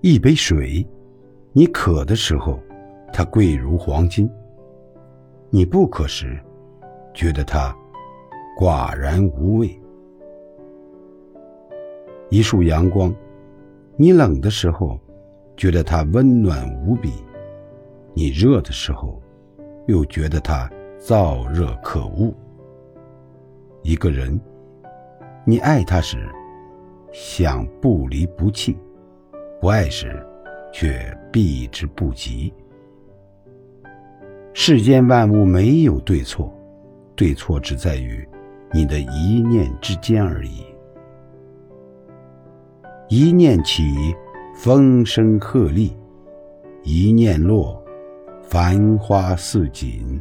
一杯水，你渴的时候，它贵如黄金；你不渴时，觉得它寡然无味。一束阳光，你冷的时候，觉得它温暖无比；你热的时候，又觉得它燥热可恶。一个人，你爱他时，想不离不弃；不爱时，却避之不及。世间万物没有对错，对错只在于你的一念之间而已。一念起，风声鹤唳；一念落，繁花似锦。